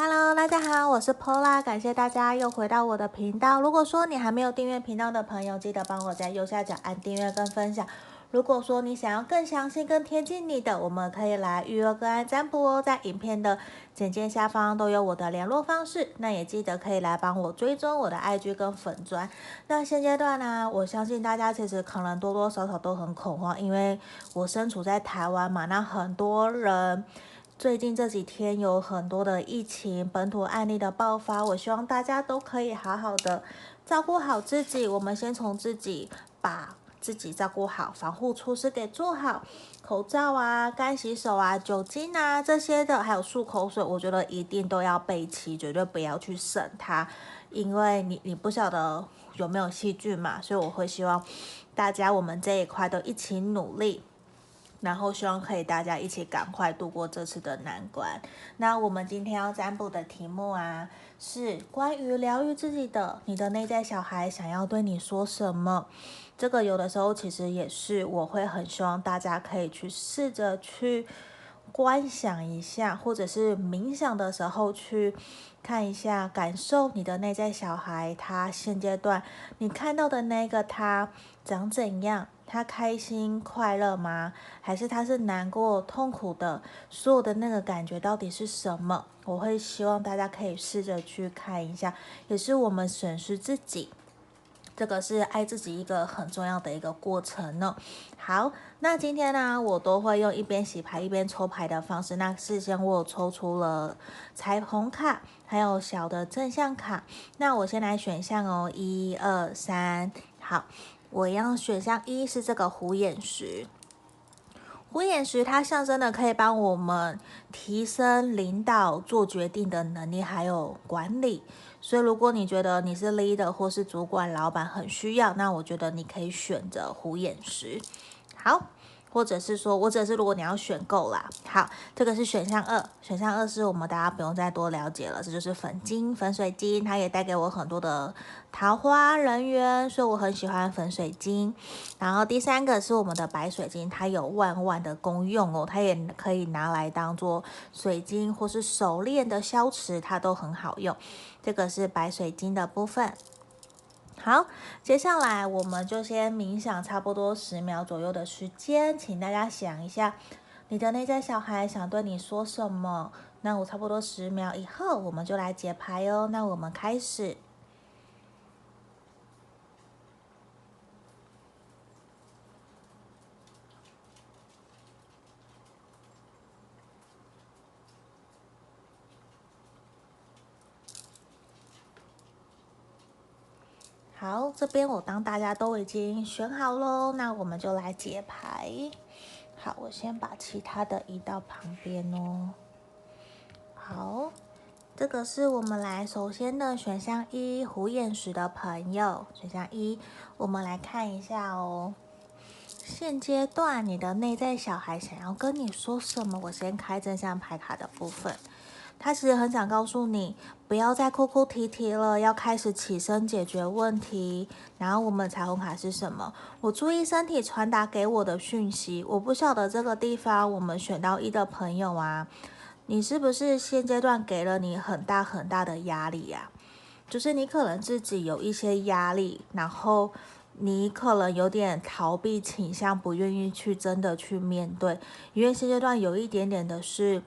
Hello，大家好，我是 Pola，感谢大家又回到我的频道。如果说你还没有订阅频道的朋友，记得帮我在右下角按订阅跟分享。如果说你想要更详细、更贴近你的，我们可以来预约个案占卜哦，在影片的简介下方都有我的联络方式。那也记得可以来帮我追踪我的 IG 跟粉砖。那现阶段呢，我相信大家其实可能多多少少都很恐慌，因为我身处在台湾嘛，那很多人。最近这几天有很多的疫情本土案例的爆发，我希望大家都可以好好的照顾好自己。我们先从自己把自己照顾好，防护措施给做好，口罩啊、干洗手啊、酒精啊这些的，还有漱口水，我觉得一定都要备齐，绝对不要去省它，因为你你不晓得有没有细菌嘛，所以我会希望大家我们这一块都一起努力。然后希望可以大家一起赶快度过这次的难关。那我们今天要占卜的题目啊，是关于疗愈自己的，你的内在小孩想要对你说什么？这个有的时候其实也是我会很希望大家可以去试着去观想一下，或者是冥想的时候去看一下，感受你的内在小孩，他现阶段你看到的那个他长怎样？他开心快乐吗？还是他是难过痛苦的？所有的那个感觉到底是什么？我会希望大家可以试着去看一下，也是我们审视自己，这个是爱自己一个很重要的一个过程呢。好，那今天呢，我都会用一边洗牌一边抽牌的方式。那事先我有抽出了彩虹卡，还有小的正向卡。那我先来选项哦，一二三，好。我一样选项一是这个虎眼石，虎眼石它象征的可以帮我们提升领导、做决定的能力，还有管理。所以如果你觉得你是 leader 或是主管、老板很需要，那我觉得你可以选择虎眼石。好。或者是说，或者是如果你要选购啦，好，这个是选项二，选项二是我们大家不用再多了解了，这就是粉晶、粉水晶，它也带给我很多的桃花人缘，所以我很喜欢粉水晶。然后第三个是我们的白水晶，它有万万的功用哦，它也可以拿来当做水晶或是手链的消磁，它都很好用。这个是白水晶的部分。好，接下来我们就先冥想差不多十秒左右的时间，请大家想一下，你的内在小孩想对你说什么？那我差不多十秒以后，我们就来解牌哦。那我们开始。好，这边我当大家都已经选好喽，那我们就来解牌。好，我先把其他的移到旁边哦。好，这个是我们来首先的选项一，虎眼石的朋友，选项一，我们来看一下哦。现阶段你的内在小孩想要跟你说什么？我先开正向牌卡的部分。他其实很想告诉你，不要再哭哭啼啼了，要开始起身解决问题。然后我们彩虹卡是什么？我注意身体传达给我的讯息。我不晓得这个地方，我们选到一的朋友啊，你是不是现阶段给了你很大很大的压力呀？就是你可能自己有一些压力，然后你可能有点逃避倾向，不愿意去真的去面对，因为现阶段有一点点的是。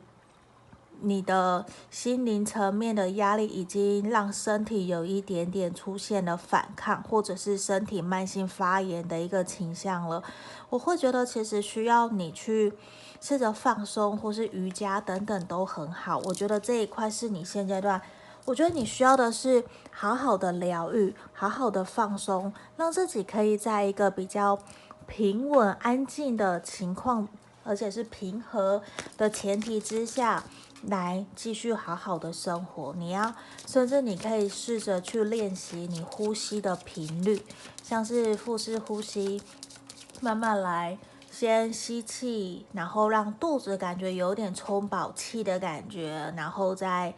你的心灵层面的压力已经让身体有一点点出现了反抗，或者是身体慢性发炎的一个倾向了。我会觉得其实需要你去试着放松，或是瑜伽等等都很好。我觉得这一块是你现阶段，我觉得你需要的是好好的疗愈，好好的放松，让自己可以在一个比较平稳安静的情况，而且是平和的前提之下。来继续好好的生活，你要甚至你可以试着去练习你呼吸的频率，像是腹式呼吸，慢慢来，先吸气，然后让肚子感觉有点充饱气的感觉，然后再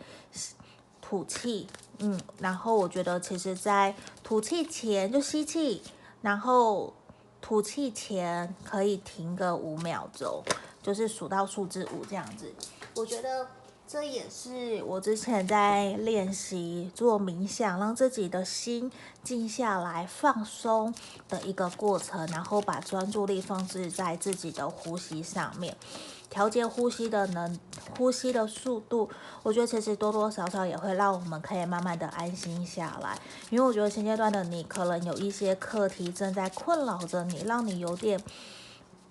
吐气，嗯，然后我觉得其实在吐气前就吸气，然后吐气前可以停个五秒钟，就是数到数字五这样子。我觉得这也是我之前在练习做冥想，让自己的心静下来、放松的一个过程，然后把专注力放置在自己的呼吸上面，调节呼吸的能、呼吸的速度。我觉得其实多多少少也会让我们可以慢慢的安心下来，因为我觉得现阶段的你可能有一些课题正在困扰着你，让你有点。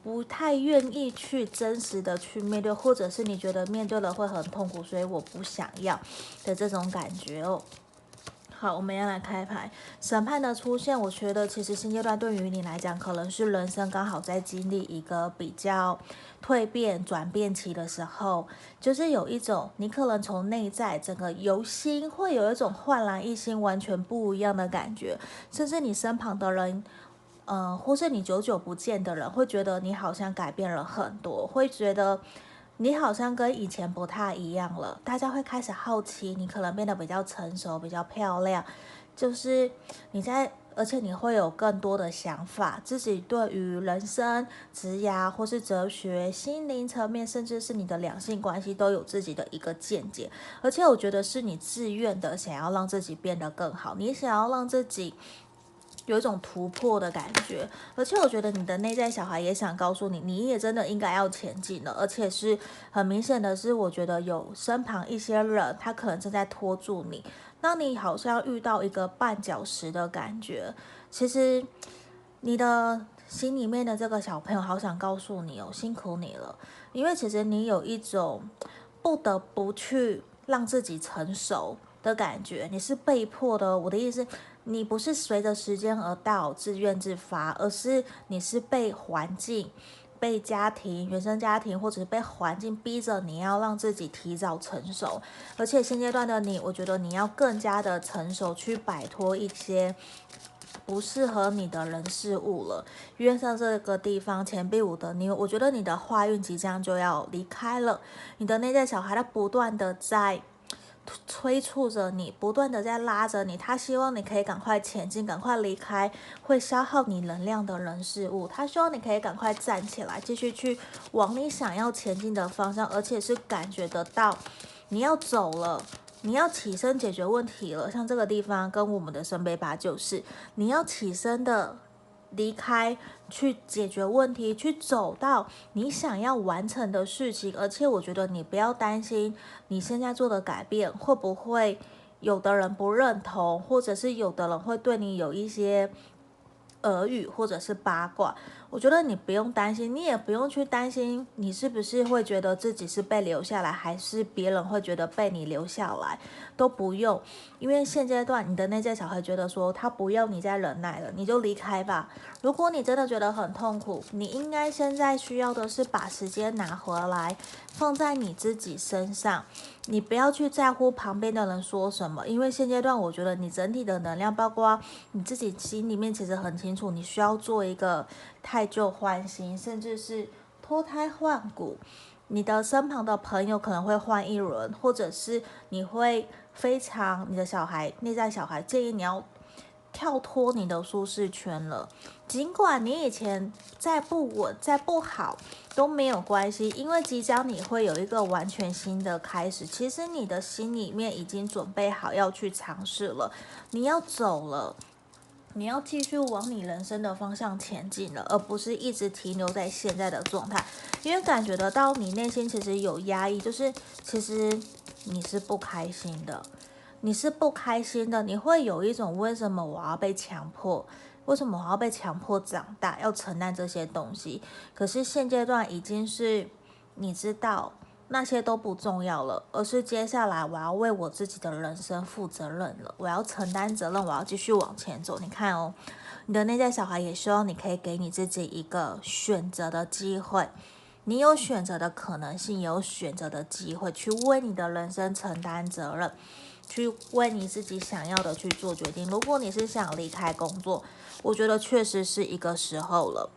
不太愿意去真实的去面对，或者是你觉得面对了会很痛苦，所以我不想要的这种感觉哦。好，我们要来开牌，审判的出现，我觉得其实现阶段对于你来讲，可能是人生刚好在经历一个比较蜕变、转变期的时候，就是有一种你可能从内在整个由心会有一种焕然一新、完全不一样的感觉，甚至你身旁的人。嗯，或是你久久不见的人，会觉得你好像改变了很多，会觉得你好像跟以前不太一样了。大家会开始好奇，你可能变得比较成熟、比较漂亮，就是你在，而且你会有更多的想法，自己对于人生、职涯或是哲学、心灵层面，甚至是你的两性关系，都有自己的一个见解。而且我觉得是你自愿的，想要让自己变得更好，你想要让自己。有一种突破的感觉，而且我觉得你的内在小孩也想告诉你，你也真的应该要前进了，而且是很明显的是，我觉得有身旁一些人，他可能正在拖住你，让你好像遇到一个绊脚石的感觉。其实你的心里面的这个小朋友，好想告诉你哦，辛苦你了，因为其实你有一种不得不去让自己成熟的感觉，你是被迫的。我的意思。你不是随着时间而到，自愿自发，而是你是被环境、被家庭、原生家庭，或者是被环境逼着你要让自己提早成熟。而且现阶段的你，我觉得你要更加的成熟，去摆脱一些不适合你的人事物了。因为像这个地方钱币五的你，我觉得你的坏运即将就要离开了。你的内在小孩，他不断的在。催促着你，不断的在拉着你，他希望你可以赶快前进，赶快离开会消耗你能量的人事物。他希望你可以赶快站起来，继续去往你想要前进的方向，而且是感觉得到你要走了，你要起身解决问题了。像这个地方跟我们的圣杯八就是你要起身的。离开，去解决问题，去走到你想要完成的事情。而且我觉得你不要担心你现在做的改变会不会有的人不认同，或者是有的人会对你有一些耳语或者是八卦。我觉得你不用担心，你也不用去担心你是不是会觉得自己是被留下来，还是别人会觉得被你留下来。都不用，因为现阶段你的内在小孩觉得说他不要你再忍耐了，你就离开吧。如果你真的觉得很痛苦，你应该现在需要的是把时间拿回来，放在你自己身上。你不要去在乎旁边的人说什么，因为现阶段我觉得你整体的能量，包括你自己心里面其实很清楚，你需要做一个太旧换新，甚至是脱胎换骨。你的身旁的朋友可能会换一轮，或者是你会。非常，你的小孩内在小孩建议你要跳脱你的舒适圈了。尽管你以前再不稳、再不好都没有关系，因为即将你会有一个完全新的开始。其实你的心里面已经准备好要去尝试了，你要走了，你要继续往你人生的方向前进了，而不是一直停留在现在的状态。因为感觉得到你内心其实有压抑，就是其实。你是不开心的，你是不开心的，你会有一种为什么我要被强迫？为什么我要被强迫长大，要承担这些东西？可是现阶段已经是你知道那些都不重要了，而是接下来我要为我自己的人生负责任了，我要承担责任，我要继续往前走。你看哦，你的内在小孩也希望你可以给你自己一个选择的机会。你有选择的可能性，有选择的机会，去为你的人生承担责任，去为你自己想要的去做决定。如果你是想离开工作，我觉得确实是一个时候了，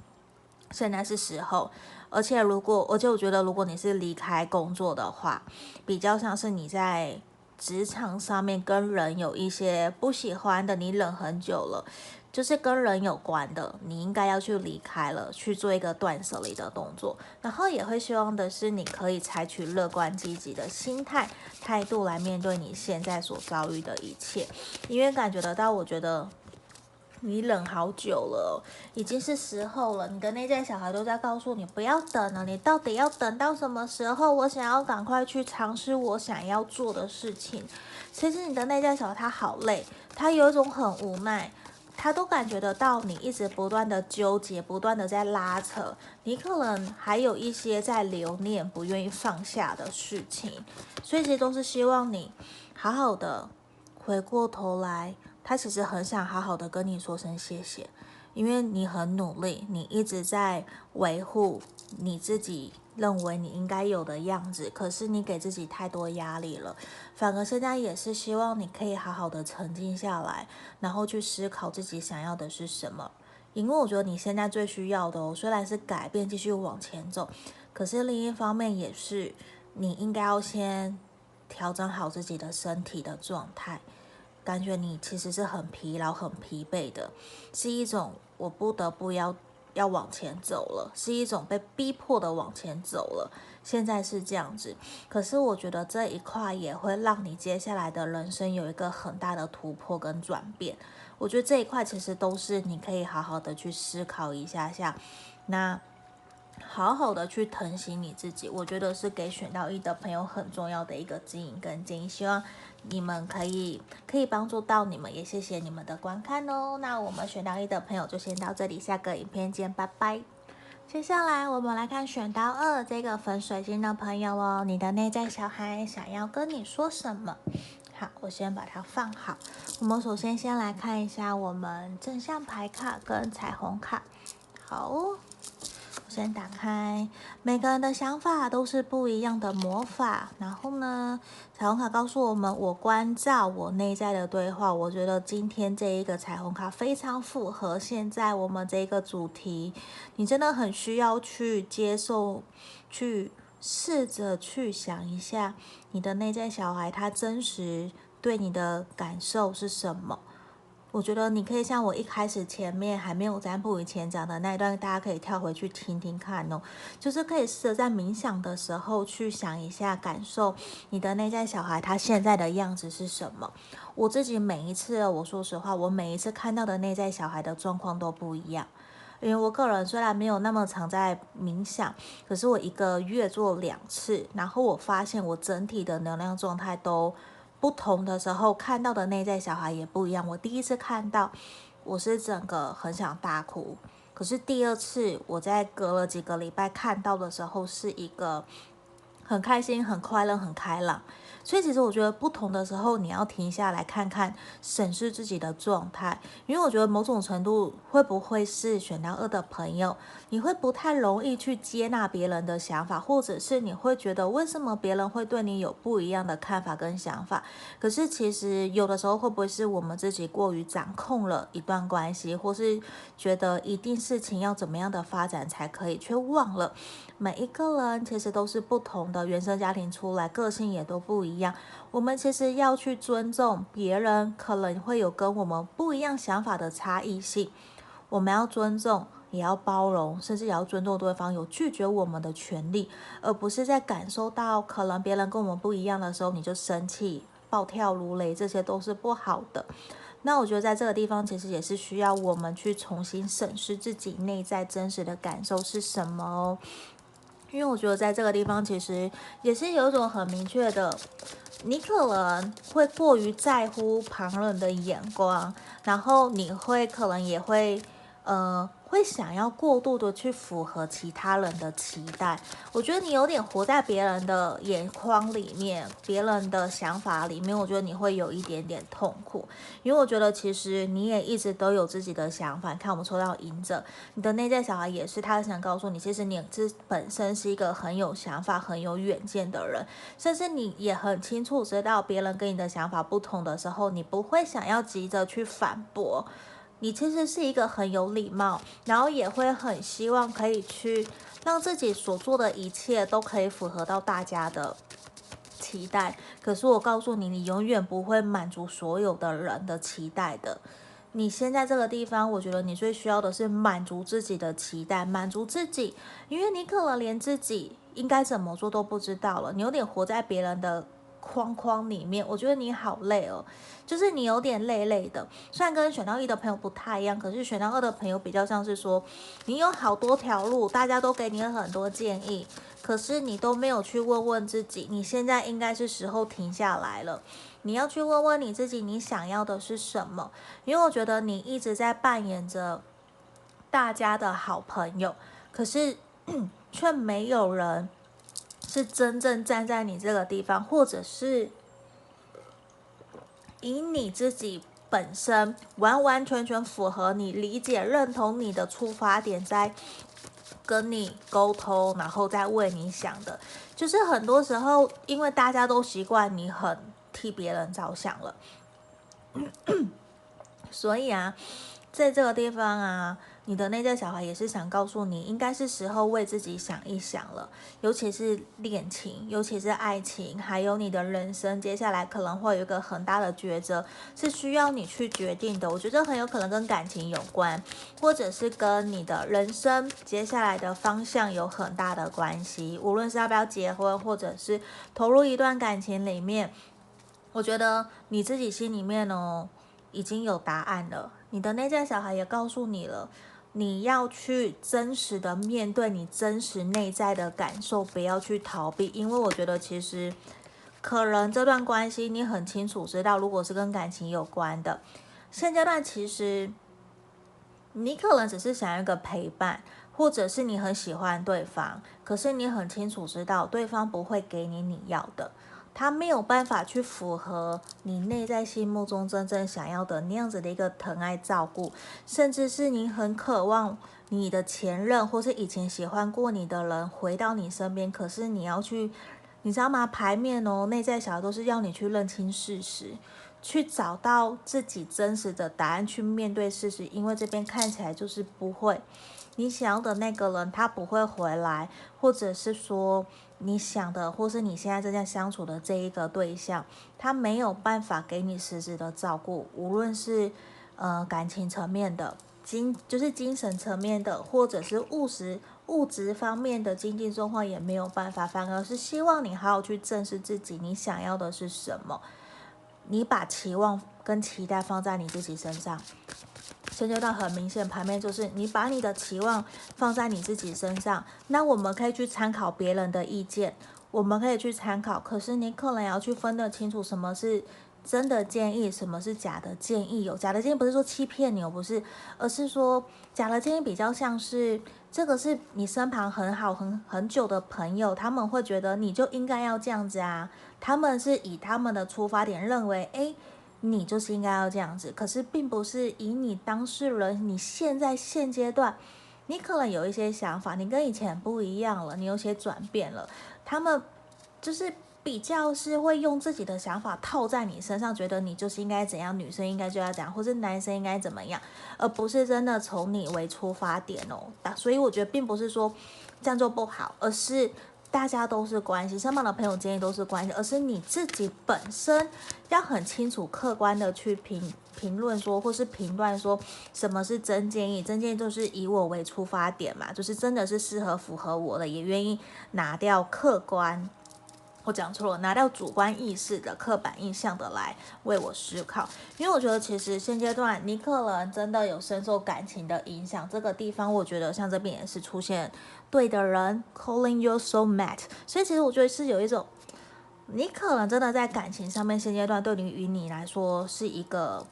现在是时候。而且如果，而且我觉得，如果你是离开工作的话，比较像是你在职场上面跟人有一些不喜欢的，你忍很久了。就是跟人有关的，你应该要去离开了，去做一个断舍离的动作。然后也会希望的是，你可以采取乐观积极的心态态度来面对你现在所遭遇的一切，因为感觉得到，我觉得。你忍好久了，已经是时候了。你的内在小孩都在告诉你不要等了，你到底要等到什么时候？我想要赶快去尝试我想要做的事情。其实你的内在小孩他好累，他有一种很无奈，他都感觉得到你一直不断的纠结，不断的在拉扯。你可能还有一些在留念，不愿意放下的事情，所以其实都是希望你好好的回过头来。他其实很想好好的跟你说声谢谢，因为你很努力，你一直在维护你自己认为你应该有的样子，可是你给自己太多压力了，反而现在也是希望你可以好好的沉静下来，然后去思考自己想要的是什么。因为我觉得你现在最需要的，虽然是改变，继续往前走，可是另一方面也是你应该要先调整好自己的身体的状态。感觉你其实是很疲劳、很疲惫的，是一种我不得不要要往前走了，是一种被逼迫的往前走了。现在是这样子，可是我觉得这一块也会让你接下来的人生有一个很大的突破跟转变。我觉得这一块其实都是你可以好好的去思考一下下，那好好的去疼惜你自己。我觉得是给选到一的朋友很重要的一个指引跟建议，希望。你们可以可以帮助到你们，也谢谢你们的观看哦。那我们选到一的朋友就先到这里，下个影片见，拜拜。接下来我们来看选到二这个粉水晶的朋友哦，你的内在小孩想要跟你说什么？好，我先把它放好。我们首先先来看一下我们正向牌卡跟彩虹卡。好。先打开，每个人的想法都是不一样的魔法。然后呢，彩虹卡告诉我们，我关照我内在的对话。我觉得今天这一个彩虹卡非常符合现在我们这个主题。你真的很需要去接受，去试着去想一下，你的内在小孩他真实对你的感受是什么。我觉得你可以像我一开始前面还没有占卜以前讲的那一段，大家可以跳回去听听看哦。就是可以试着在冥想的时候去想一下，感受你的内在小孩他现在的样子是什么。我自己每一次，我说实话，我每一次看到的内在小孩的状况都不一样。因为我个人虽然没有那么常在冥想，可是我一个月做两次，然后我发现我整体的能量状态都。不同的时候看到的内在小孩也不一样。我第一次看到，我是整个很想大哭。可是第二次，我在隔了几个礼拜看到的时候，是一个很开心、很快乐、很开朗。所以其实我觉得不同的时候，你要停下来看看，审视自己的状态。因为我觉得某种程度会不会是选到二的朋友，你会不太容易去接纳别人的想法，或者是你会觉得为什么别人会对你有不一样的看法跟想法？可是其实有的时候会不会是我们自己过于掌控了一段关系，或是觉得一定事情要怎么样的发展才可以，却忘了每一个人其实都是不同的，原生家庭出来，个性也都不一样。我们其实要去尊重别人，可能会有跟我们不一样想法的差异性。我们要尊重，也要包容，甚至也要尊重对方有拒绝我们的权利，而不是在感受到可能别人跟我们不一样的时候，你就生气、暴跳如雷，这些都是不好的。那我觉得在这个地方，其实也是需要我们去重新审视自己内在真实的感受是什么哦。因为我觉得在这个地方，其实也是有一种很明确的，你可能会过于在乎旁人的眼光，然后你会可能也会，呃。会想要过度的去符合其他人的期待，我觉得你有点活在别人的眼眶里面，别人的想法里面，我觉得你会有一点点痛苦，因为我觉得其实你也一直都有自己的想法。看我们抽到赢者，你的内在小孩也是，他想告诉你，其实你这本身是一个很有想法、很有远见的人，甚至你也很清楚知道别人跟你的想法不同的时候，你不会想要急着去反驳。你其实是一个很有礼貌，然后也会很希望可以去让自己所做的一切都可以符合到大家的期待。可是我告诉你，你永远不会满足所有的人的期待的。你现在这个地方，我觉得你最需要的是满足自己的期待，满足自己，因为你可能连自己应该怎么做都不知道了，你有点活在别人的框框里面，我觉得你好累哦，就是你有点累累的。虽然跟选到一的朋友不太一样，可是选到二的朋友比较像是说，你有好多条路，大家都给你很多建议，可是你都没有去问问自己，你现在应该是时候停下来了。你要去问问你自己，你想要的是什么？因为我觉得你一直在扮演着大家的好朋友，可是 却没有人。是真正站在你这个地方，或者是以你自己本身完完全全符合你理解、认同你的出发点，在跟你沟通，然后再为你想的。就是很多时候，因为大家都习惯你很替别人着想了，所以啊，在这个地方啊。你的内在小孩也是想告诉你，应该是时候为自己想一想了，尤其是恋情，尤其是爱情，还有你的人生，接下来可能会有一个很大的抉择，是需要你去决定的。我觉得很有可能跟感情有关，或者是跟你的人生接下来的方向有很大的关系。无论是要不要结婚，或者是投入一段感情里面，我觉得你自己心里面哦，已经有答案了。你的内在小孩也告诉你了。你要去真实的面对你真实内在的感受，不要去逃避，因为我觉得其实可能这段关系你很清楚知道，如果是跟感情有关的，现阶段其实你可能只是想要一个陪伴，或者是你很喜欢对方，可是你很清楚知道对方不会给你你要的。他没有办法去符合你内在心目中真正想要的那样子的一个疼爱照顾，甚至是你很渴望你的前任或是以前喜欢过你的人回到你身边，可是你要去，你知道吗？牌面哦，内在小孩都是要你去认清事实，去找到自己真实的答案，去面对事实，因为这边看起来就是不会，你想要的那个人他不会回来，或者是说。你想的，或是你现在正在相处的这一个对象，他没有办法给你实质的照顾，无论是呃感情层面的、精就是精神层面的，或者是物质物质方面的经济状况也没有办法，反而是希望你好好去正视自己，你想要的是什么，你把期望跟期待放在你自己身上。现阶段很明显，牌面就是你把你的期望放在你自己身上，那我们可以去参考别人的意见，我们可以去参考，可是你可能要去分得清楚什么是真的建议，什么是假的建议。有假的建议不是说欺骗你，不是，而是说假的建议比较像是这个是你身旁很好很很久的朋友，他们会觉得你就应该要这样子啊，他们是以他们的出发点认为，诶。你就是应该要这样子，可是并不是以你当事人，你现在现阶段，你可能有一些想法，你跟以前不一样了，你有些转变了。他们就是比较是会用自己的想法套在你身上，觉得你就是应该怎样，女生应该就要怎样，或是男生应该怎么样，而不是真的从你为出发点哦。所以我觉得并不是说这样做不好，而是。大家都是关系，身旁的朋友建议都是关系，而是你自己本身要很清楚、客观的去评评论说，或是评断说什么是真建议。真建议就是以我为出发点嘛，就是真的是适合、符合我的，也愿意拿掉客观。我讲错了，拿掉主观意识的刻板印象的来为我思考，因为我觉得其实现阶段你可能真的有深受感情的影响，这个地方我觉得像这边也是出现对的人，calling you so matte 所以其实我觉得是有一种，你可能真的在感情上面现阶段对你与你来说是一个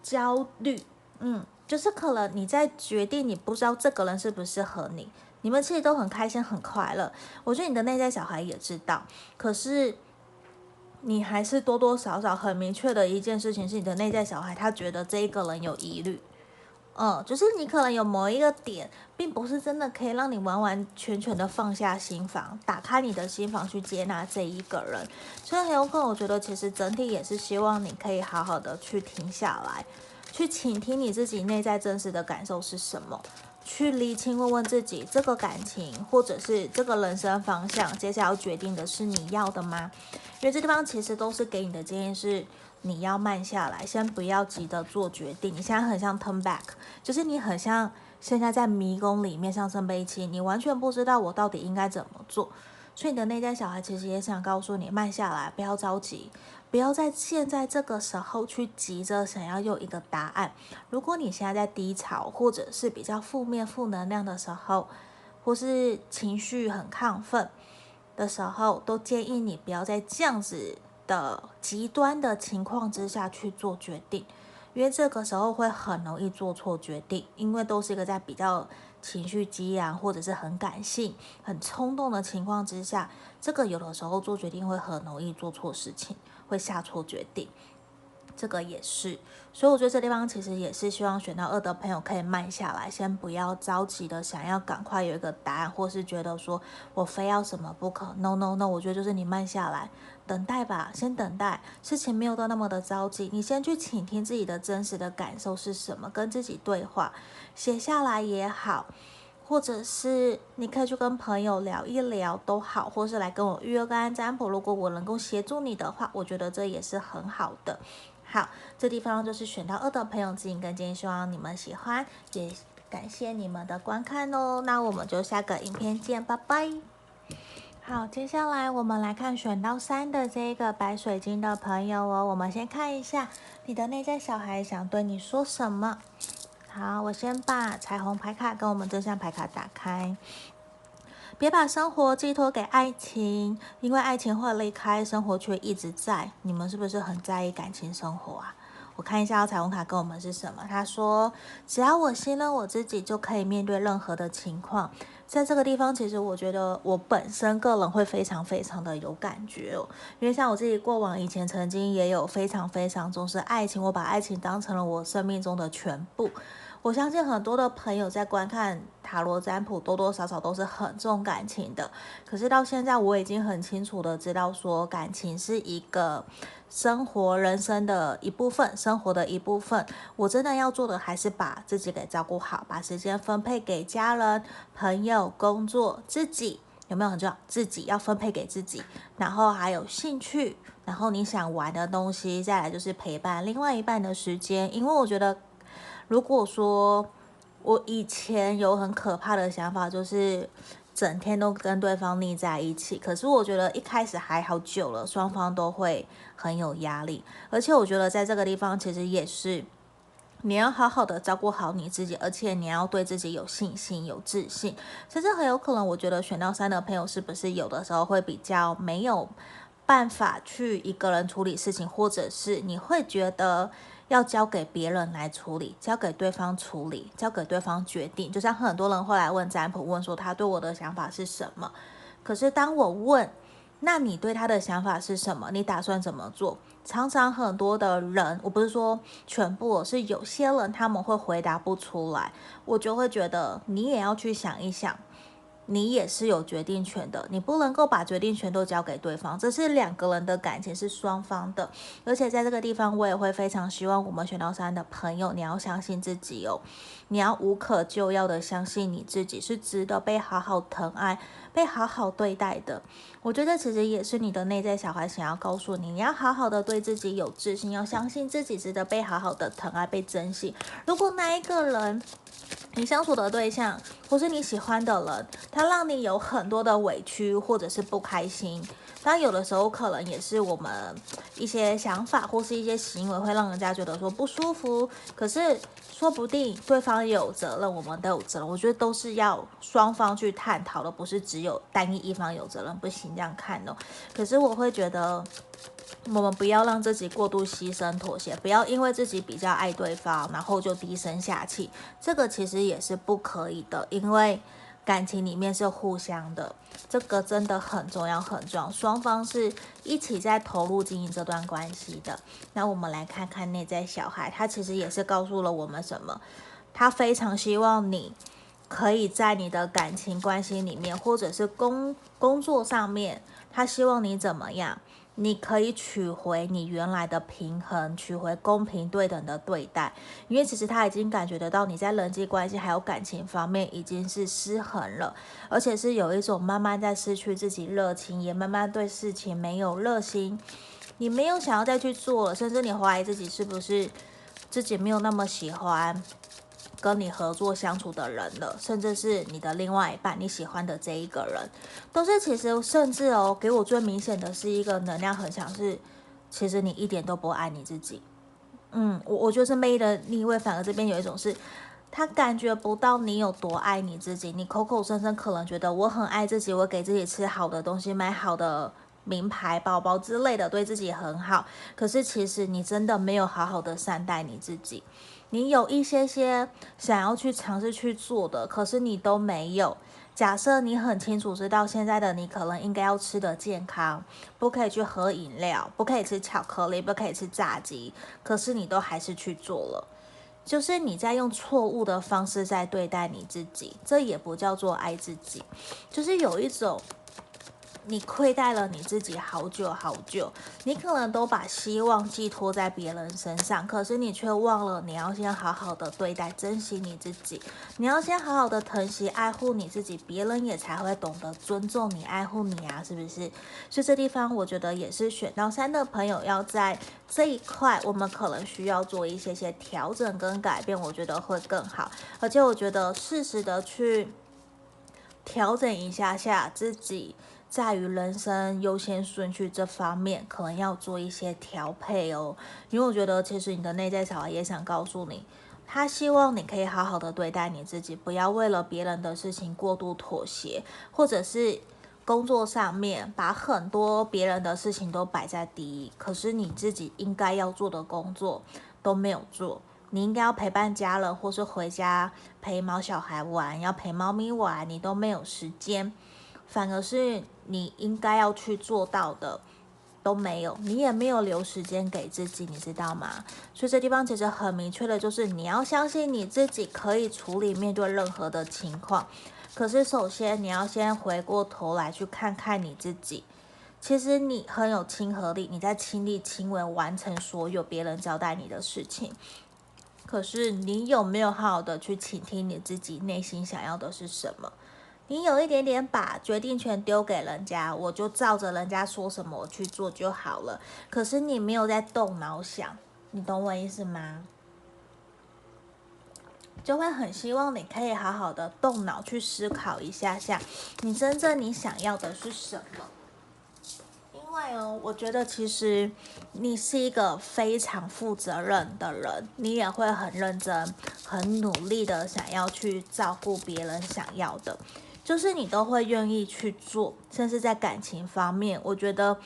焦虑，嗯，就是可能你在决定你不知道这个人是不适合你。你们其实都很开心很快乐，我觉得你的内在小孩也知道，可是你还是多多少少很明确的一件事情是，你的内在小孩他觉得这一个人有疑虑，嗯，就是你可能有某一个点，并不是真的可以让你完完全全的放下心房，打开你的心房去接纳这一个人，所以很有可能，我觉得其实整体也是希望你可以好好的去停下来，去倾听你自己内在真实的感受是什么。去厘清，问问自己，这个感情或者是这个人生方向，接下来要决定的是你要的吗？因为这地方其实都是给你的建议是，你要慢下来，先不要急着做决定。你现在很像 turn back，就是你很像现在在迷宫里面，上升悲情，你完全不知道我到底应该怎么做。所以你的内在小孩其实也想告诉你，慢下来，不要着急。不要在现在这个时候去急着想要有一个答案。如果你现在在低潮，或者是比较负面、负能量的时候，或是情绪很亢奋的时候，都建议你不要在这样子的极端的情况之下去做决定，因为这个时候会很容易做错决定，因为都是一个在比较情绪激昂或者是很感性、很冲动的情况之下，这个有的时候做决定会很容易做错事情。会下错决定，这个也是，所以我觉得这地方其实也是希望选到二的朋友可以慢下来，先不要着急的想要赶快有一个答案，或是觉得说我非要什么不可。No No No，我觉得就是你慢下来，等待吧，先等待，事情没有到那么的着急，你先去倾听自己的真实的感受是什么，跟自己对话，写下来也好。或者是你可以去跟朋友聊一聊都好，或是来跟我预约个案占卜。如果我能够协助你的话，我觉得这也是很好的。好，这地方就是选到二的朋友指引跟建议，希望你们喜欢，也感谢你们的观看哦。那我们就下个影片见，拜拜。好，接下来我们来看选到三的这个白水晶的朋友哦。我们先看一下你的内在小孩想对你说什么。好，我先把彩虹牌卡跟我们真相牌卡打开。别把生活寄托给爱情，因为爱情会离开，生活却一直在。你们是不是很在意感情生活啊？我看一下彩虹卡跟我们是什么。他说：“只要我信任我自己，就可以面对任何的情况。”在这个地方，其实我觉得我本身个人会非常非常的有感觉哦，因为像我自己过往以前曾经也有非常非常重视爱情，我把爱情当成了我生命中的全部。我相信很多的朋友在观看塔罗占卜，多多少少都是很重感情的。可是到现在，我已经很清楚的知道，说感情是一个生活、人生的一部分，生活的一部分。我真的要做的，还是把自己给照顾好，把时间分配给家人、朋友、工作、自己，有没有很重要？自己要分配给自己，然后还有兴趣，然后你想玩的东西，再来就是陪伴另外一半的时间，因为我觉得。如果说我以前有很可怕的想法，就是整天都跟对方腻在一起，可是我觉得一开始还好，久了双方都会很有压力。而且我觉得在这个地方，其实也是你要好好的照顾好你自己，而且你要对自己有信心、有自信。其实很有可能，我觉得选到三的朋友是不是有的时候会比较没有办法去一个人处理事情，或者是你会觉得。要交给别人来处理，交给对方处理，交给对方决定。就像很多人会来问占卜，问说他对我的想法是什么。可是当我问，那你对他的想法是什么？你打算怎么做？常常很多的人，我不是说全部，是有些人他们会回答不出来，我就会觉得你也要去想一想。你也是有决定权的，你不能够把决定权都交给对方，这是两个人的感情，是双方的。而且在这个地方，我也会非常希望我们选到三的朋友，你要相信自己哦，你要无可救药的相信你自己是值得被好好疼爱、被好好对待的。我觉得其实也是你的内在小孩想要告诉你，你要好好的对自己有自信，要相信自己值得被好好的疼爱、被珍惜。如果那一个人，你相处的对象，或是你喜欢的人，他让你有很多的委屈或者是不开心。但有的时候可能也是我们一些想法或是一些行为会让人家觉得说不舒服。可是说不定对方也有责任，我们都有责任。我觉得都是要双方去探讨的，不是只有单一一方有责任，不行这样看哦。可是我会觉得。我们不要让自己过度牺牲妥协，不要因为自己比较爱对方，然后就低声下气。这个其实也是不可以的，因为感情里面是互相的，这个真的很重要，很重要。双方是一起在投入经营这段关系的。那我们来看看内在小孩，他其实也是告诉了我们什么？他非常希望你可以在你的感情关系里面，或者是工工作上面，他希望你怎么样？你可以取回你原来的平衡，取回公平对等的对待，因为其实他已经感觉得到你在人际关系还有感情方面已经是失衡了，而且是有一种慢慢在失去自己热情，也慢慢对事情没有热心，你没有想要再去做了，甚至你怀疑自己是不是自己没有那么喜欢。跟你合作相处的人了，甚至是你的另外一半，你喜欢的这一个人，都是其实甚至哦，给我最明显的是一个能量很强，是其实你一点都不爱你自己。嗯，我我觉得是妹的逆位，反而这边有一种是，他感觉不到你有多爱你自己，你口口声声可能觉得我很爱自己，我给自己吃好的东西，买好的名牌包包之类的，对自己很好，可是其实你真的没有好好的善待你自己。你有一些些想要去尝试去做的，可是你都没有。假设你很清楚知道现在的你可能应该要吃的健康，不可以去喝饮料，不可以吃巧克力，不可以吃炸鸡，可是你都还是去做了，就是你在用错误的方式在对待你自己，这也不叫做爱自己，就是有一种。你亏待了你自己好久好久，你可能都把希望寄托在别人身上，可是你却忘了你要先好好的对待、珍惜你自己，你要先好好的疼惜、爱护你自己，别人也才会懂得尊重你、爱护你啊，是不是？所以这地方我觉得也是选到三的朋友要在这一块，我们可能需要做一些些调整跟改变，我觉得会更好，而且我觉得适时的去调整一下下自己。在于人生优先顺序这方面，可能要做一些调配哦。因为我觉得，其实你的内在小孩也想告诉你，他希望你可以好好的对待你自己，不要为了别人的事情过度妥协，或者是工作上面把很多别人的事情都摆在第一，可是你自己应该要做的工作都没有做。你应该要陪伴家人，或是回家陪毛小孩玩，要陪猫咪玩，你都没有时间。反而是你应该要去做到的都没有，你也没有留时间给自己，你知道吗？所以这地方其实很明确的就是你要相信你自己可以处理面对任何的情况。可是首先你要先回过头来去看看你自己，其实你很有亲和力，你在亲力亲为完成所有别人交代你的事情。可是你有没有好好的去倾听你自己内心想要的是什么？你有一点点把决定权丢给人家，我就照着人家说什么去做就好了。可是你没有在动脑想，你懂我意思吗？就会很希望你可以好好的动脑去思考一下下，你真正你想要的是什么？因为哦，我觉得其实你是一个非常负责任的人，你也会很认真、很努力的想要去照顾别人想要的。就是你都会愿意去做，甚至在感情方面，我觉得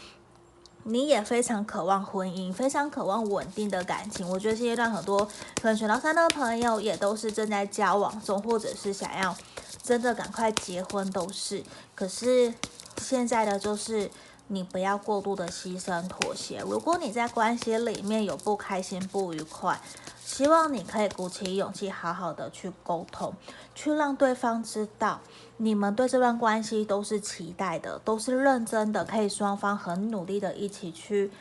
你也非常渴望婚姻，非常渴望稳定的感情。我觉得现阶段很多可能选到三的朋友也都是正在交往中，或者是想要真的赶快结婚，都是。可是现在的就是你不要过度的牺牲妥协。如果你在关系里面有不开心、不愉快，希望你可以鼓起勇气，好好的去沟通，去让对方知道。你们对这段关系都是期待的，都是认真的，可以双方很努力的一起去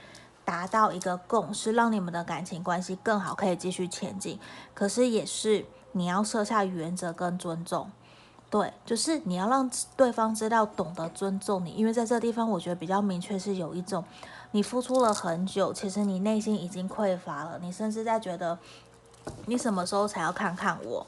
达到一个共识，让你们的感情关系更好，可以继续前进。可是也是你要设下原则跟尊重，对，就是你要让对方知道懂得尊重你，因为在这地方我觉得比较明确是有一种你付出了很久，其实你内心已经匮乏了，你甚至在觉得你什么时候才要看看我，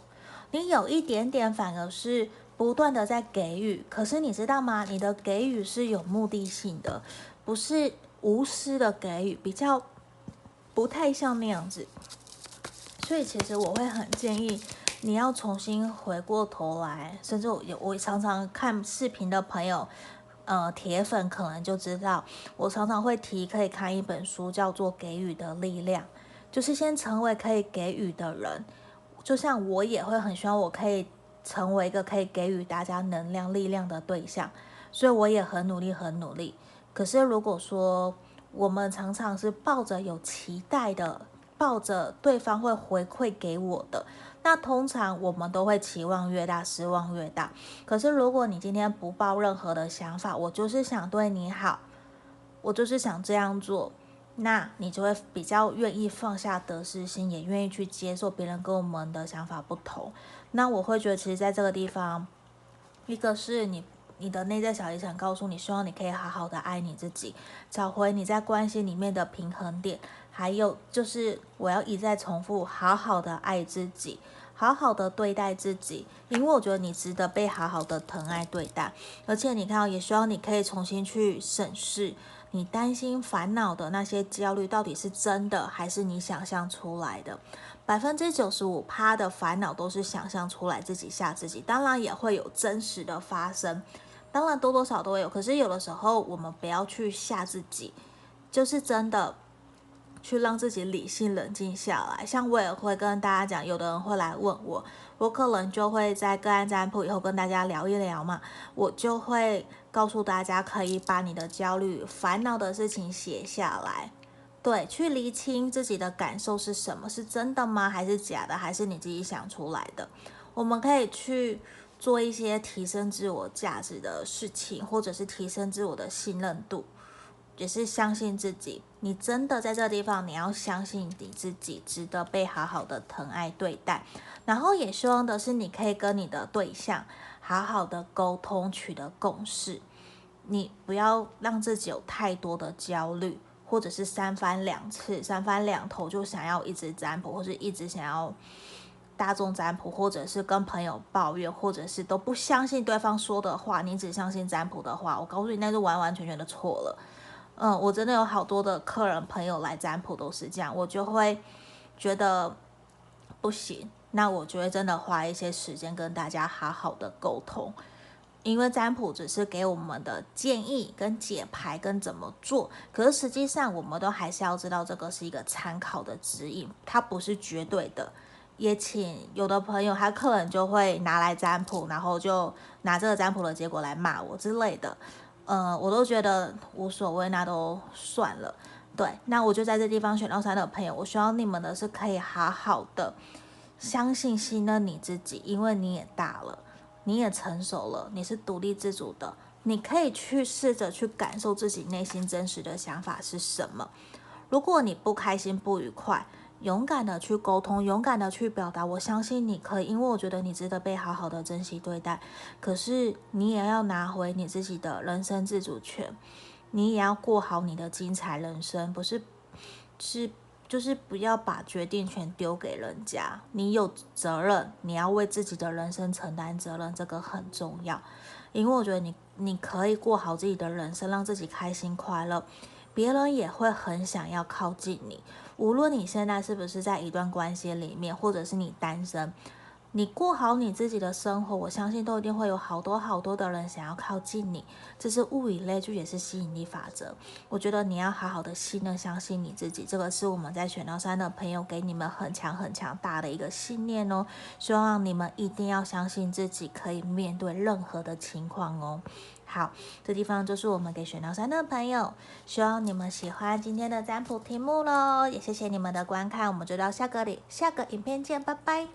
你有一点点反而是。不断的在给予，可是你知道吗？你的给予是有目的性的，不是无私的给予，比较不太像那样子。所以其实我会很建议你要重新回过头来，甚至我我常常看视频的朋友，呃，铁粉可能就知道，我常常会提可以看一本书，叫做《给予的力量》，就是先成为可以给予的人。就像我也会很希望我可以。成为一个可以给予大家能量、力量的对象，所以我也很努力、很努力。可是如果说我们常常是抱着有期待的，抱着对方会回馈给我的，那通常我们都会期望越大，失望越大。可是如果你今天不抱任何的想法，我就是想对你好，我就是想这样做，那你就会比较愿意放下得失心，也愿意去接受别人跟我们的想法不同。那我会觉得，其实在这个地方，一个是你你的内在小孩想告诉你，希望你可以好好的爱你自己，找回你在关系里面的平衡点。还有就是，我要一再重复，好好的爱自己。好好的对待自己，因为我觉得你值得被好好的疼爱对待。而且你看，也希望你可以重新去审视你担心、烦恼的那些焦虑，到底是真的还是你想象出来的？百分之九十五趴的烦恼都是想象出来，自己吓自己。当然也会有真实的发生，当然多多少少都有。可是有的时候，我们不要去吓自己，就是真的。去让自己理性冷静下来，像我也会跟大家讲，有的人会来问我，我可能就会在个案占卜以后跟大家聊一聊嘛，我就会告诉大家，可以把你的焦虑、烦恼的事情写下来，对，去厘清自己的感受是什么，是真的吗？还是假的？还是你自己想出来的？我们可以去做一些提升自我价值的事情，或者是提升自我的信任度。也是相信自己，你真的在这个地方，你要相信你自己值得被好好的疼爱对待。然后也希望的是，你可以跟你的对象好好的沟通，取得共识。你不要让自己有太多的焦虑，或者是三番两次、三番两头就想要一直占卜，或者一直想要大众占卜，或者是跟朋友抱怨，或者是都不相信对方说的话，你只相信占卜的话，我告诉你，那就完完全全的错了。嗯，我真的有好多的客人朋友来占卜都是这样，我就会觉得不行，那我就会真的花一些时间跟大家好好的沟通，因为占卜只是给我们的建议跟解牌跟怎么做，可是实际上我们都还是要知道这个是一个参考的指引，它不是绝对的。也请有的朋友他客人就会拿来占卜，然后就拿这个占卜的结果来骂我之类的。呃，我都觉得无所谓，那都算了。对，那我就在这地方选到三的朋友，我希望你们的是可以好好的相信、信任你自己，因为你也大了，你也成熟了，你是独立自主的，你可以去试着去感受自己内心真实的想法是什么。如果你不开心、不愉快，勇敢的去沟通，勇敢的去表达，我相信你可以，因为我觉得你值得被好好的珍惜对待。可是你也要拿回你自己的人生自主权，你也要过好你的精彩人生，不是是就是不要把决定权丢给人家。你有责任，你要为自己的人生承担责任，这个很重要。因为我觉得你你可以过好自己的人生，让自己开心快乐。别人也会很想要靠近你，无论你现在是不是在一段关系里面，或者是你单身，你过好你自己的生活，我相信都一定会有好多好多的人想要靠近你。这是物以类聚，也是吸引力法则。我觉得你要好好的信任、相信你自己，这个是我们在选到三的朋友给你们很强很强大的一个信念哦。希望你们一定要相信自己，可以面对任何的情况哦。好，这地方就是我们给选到三的朋友，希望你们喜欢今天的占卜题目喽，也谢谢你们的观看，我们就到下个里下个影片见，拜拜。